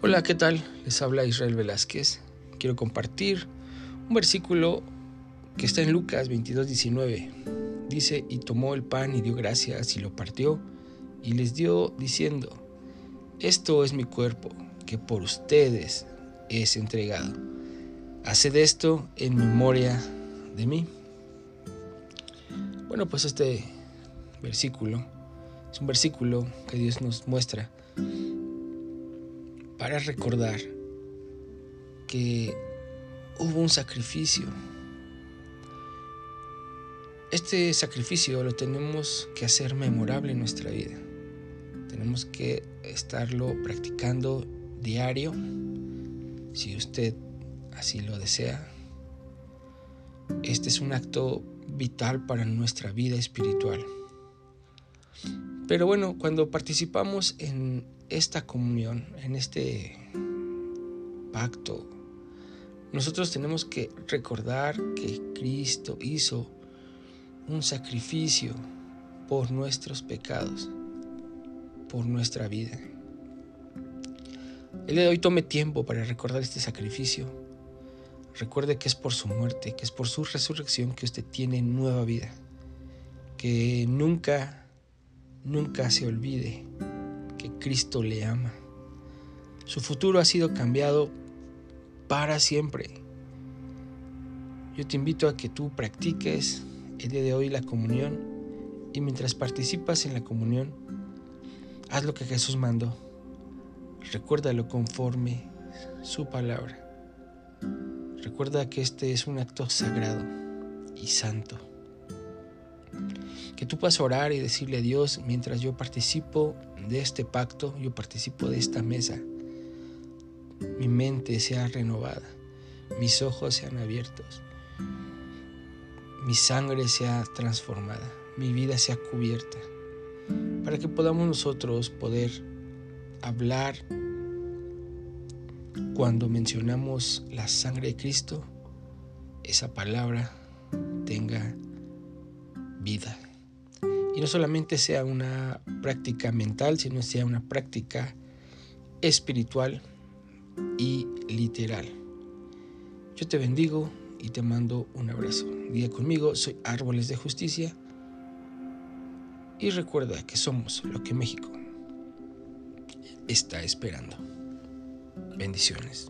Hola, ¿qué tal? Les habla Israel Velázquez. Quiero compartir un versículo que está en Lucas 22, 19. Dice, y tomó el pan y dio gracias y lo partió y les dio diciendo, esto es mi cuerpo que por ustedes es entregado. Haced esto en memoria de mí. Bueno, pues este versículo es un versículo que Dios nos muestra para recordar que hubo un sacrificio. Este sacrificio lo tenemos que hacer memorable en nuestra vida. Tenemos que estarlo practicando diario, si usted así lo desea. Este es un acto vital para nuestra vida espiritual. Pero bueno, cuando participamos en esta comunión, en este pacto, nosotros tenemos que recordar que Cristo hizo un sacrificio por nuestros pecados, por nuestra vida. El día de hoy tome tiempo para recordar este sacrificio. Recuerde que es por su muerte, que es por su resurrección que usted tiene nueva vida. Que nunca, nunca se olvide Cristo le ama. Su futuro ha sido cambiado para siempre. Yo te invito a que tú practiques el día de hoy la comunión y mientras participas en la comunión, haz lo que Jesús mandó. Recuérdalo conforme su palabra. Recuerda que este es un acto sagrado y santo. Que tú puedas orar y decirle a Dios, mientras yo participo de este pacto, yo participo de esta mesa, mi mente sea renovada, mis ojos sean abiertos, mi sangre sea transformada, mi vida sea cubierta, para que podamos nosotros poder hablar cuando mencionamos la sangre de Cristo, esa palabra tenga vida. Y no solamente sea una práctica mental, sino sea una práctica espiritual y literal. Yo te bendigo y te mando un abrazo. Día conmigo, soy Árboles de Justicia. Y recuerda que somos lo que México está esperando. Bendiciones.